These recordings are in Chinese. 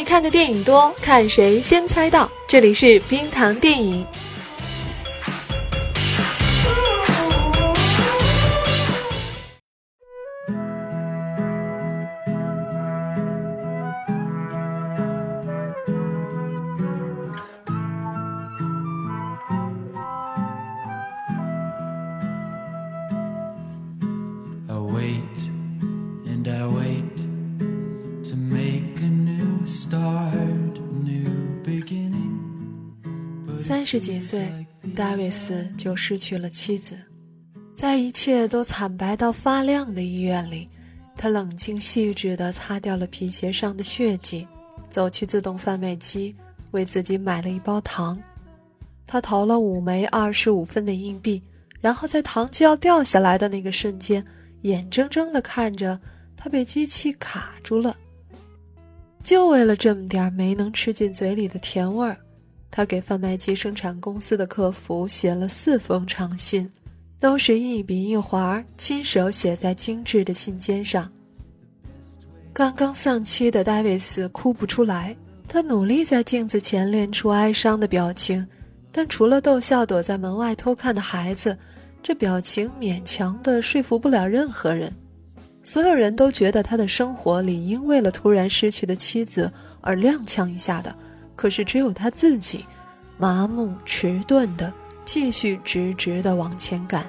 你看的电影多，看谁先猜到。这里是冰糖电影。三十几岁，戴维斯就失去了妻子。在一切都惨白到发亮的医院里，他冷静细致地擦掉了皮鞋上的血迹，走去自动贩卖机，为自己买了一包糖。他投了五枚二十五分的硬币，然后在糖就要掉下来的那个瞬间，眼睁睁地看着它被机器卡住了。就为了这么点没能吃进嘴里的甜味儿。他给贩卖机生产公司的客服写了四封长信，都是一笔一划亲手写在精致的信笺上。刚刚丧妻的戴维斯哭不出来，他努力在镜子前练出哀伤的表情，但除了逗笑躲在门外偷看的孩子，这表情勉强的说服不了任何人。所有人都觉得他的生活理应为了突然失去的妻子而踉跄一下的。可是，只有他自己，麻木迟钝的继续直直的往前赶。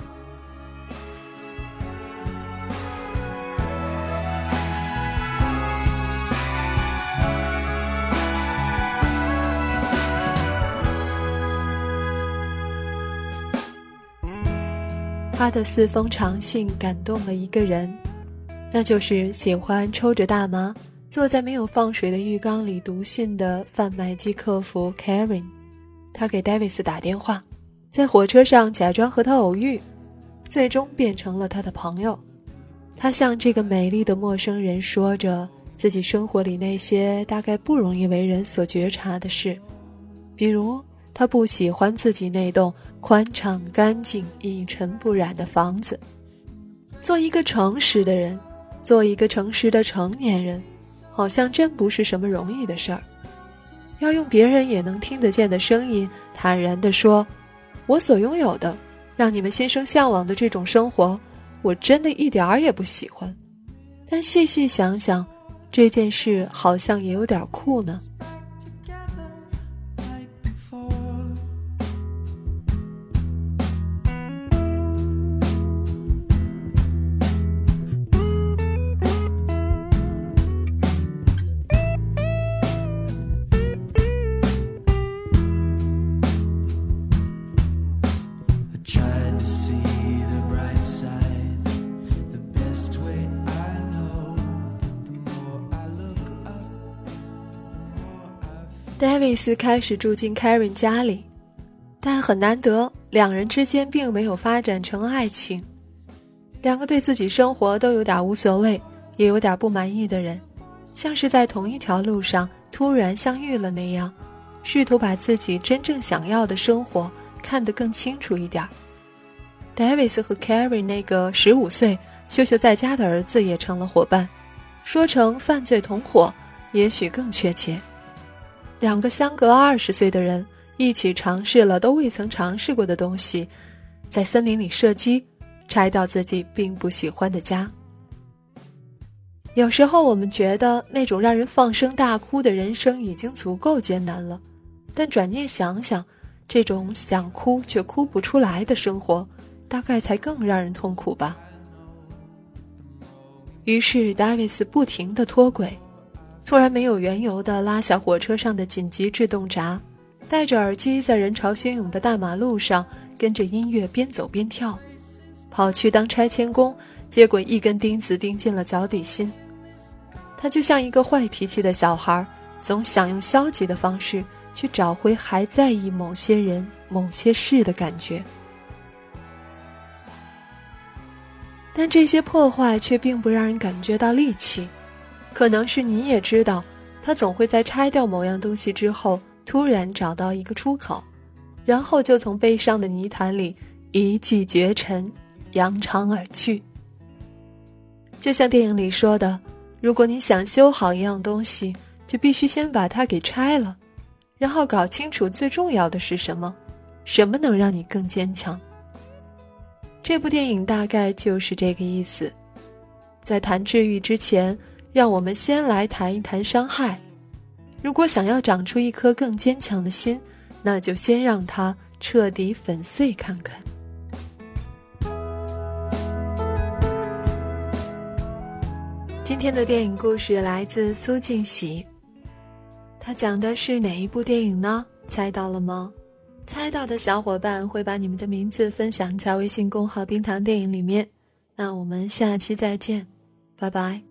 他的四封长信感动了一个人，那就是喜欢抽着大麻。坐在没有放水的浴缸里读信的贩卖机客服 Karen，他给戴维斯打电话，在火车上假装和他偶遇，最终变成了他的朋友。他向这个美丽的陌生人说着自己生活里那些大概不容易为人所觉察的事，比如他不喜欢自己那栋宽敞、干净、一尘不染的房子。做一个诚实的人，做一个诚实的成年人。好像真不是什么容易的事儿，要用别人也能听得见的声音坦然地说：“我所拥有的，让你们心生向往的这种生活，我真的一点儿也不喜欢。但细细想想，这件事好像也有点酷呢。”戴维斯开始住进 Karen 家里，但很难得，两人之间并没有发展成爱情。两个对自己生活都有点无所谓，也有点不满意的人，像是在同一条路上突然相遇了那样，试图把自己真正想要的生活看得更清楚一点。戴维斯和 Karen 那个十五岁、羞羞在家的儿子也成了伙伴，说成犯罪同伙，也许更确切。两个相隔二十岁的人一起尝试了都未曾尝试过的东西，在森林里射击，拆掉自己并不喜欢的家。有时候我们觉得那种让人放声大哭的人生已经足够艰难了，但转念想想，这种想哭却哭不出来的生活，大概才更让人痛苦吧。于是达维斯不停地脱轨。突然没有缘由地拉下火车上的紧急制动闸，戴着耳机在人潮汹涌的大马路上跟着音乐边走边跳，跑去当拆迁工，结果一根钉子钉进了脚底心。他就像一个坏脾气的小孩，总想用消极的方式去找回还在意某些人、某些事的感觉，但这些破坏却并不让人感觉到戾气。可能是你也知道，他总会在拆掉某样东西之后，突然找到一个出口，然后就从悲伤的泥潭里一骑绝尘，扬长而去。就像电影里说的，如果你想修好一样东西，就必须先把它给拆了，然后搞清楚最重要的是什么，什么能让你更坚强。这部电影大概就是这个意思。在谈治愈之前，让我们先来谈一谈伤害。如果想要长出一颗更坚强的心，那就先让它彻底粉碎看看。今天的电影故事来自苏静喜，他讲的是哪一部电影呢？猜到了吗？猜到的小伙伴会把你们的名字分享在微信公号“冰糖电影”里面。那我们下期再见，拜拜。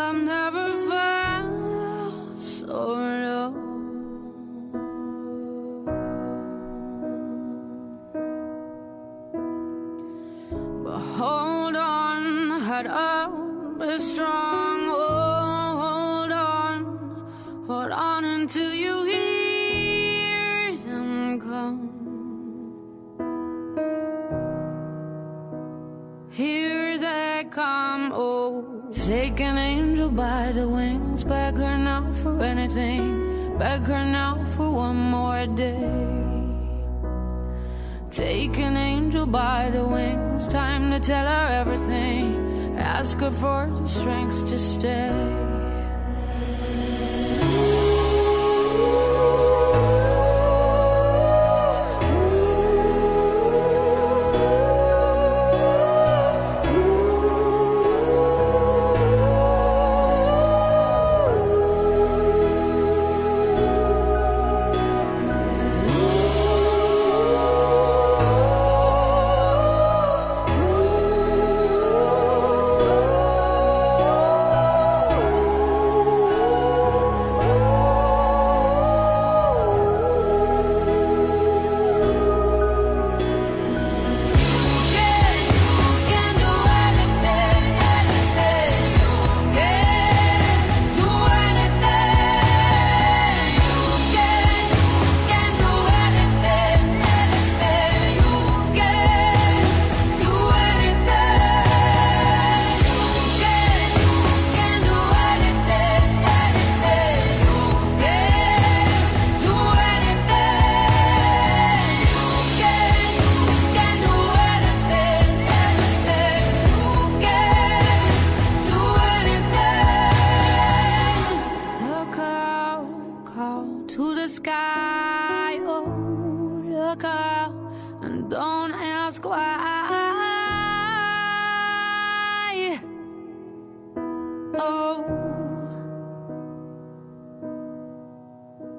Have never felt so low. But hold on, head up, be strong. Oh, hold on, hold on until you hear for anything Beg her now for one more day. Take an angel by the wings. Time to tell her everything. Ask her for the strength to stay sky. Oh, look up and don't ask why. Oh,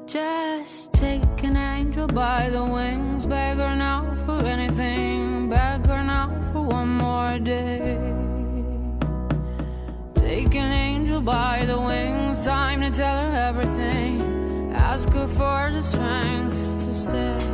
just take an angel by the wings, beg her now for anything, beg her now for one more day. Take an angel by the wings, time to tell her everything asking for the strength to stay.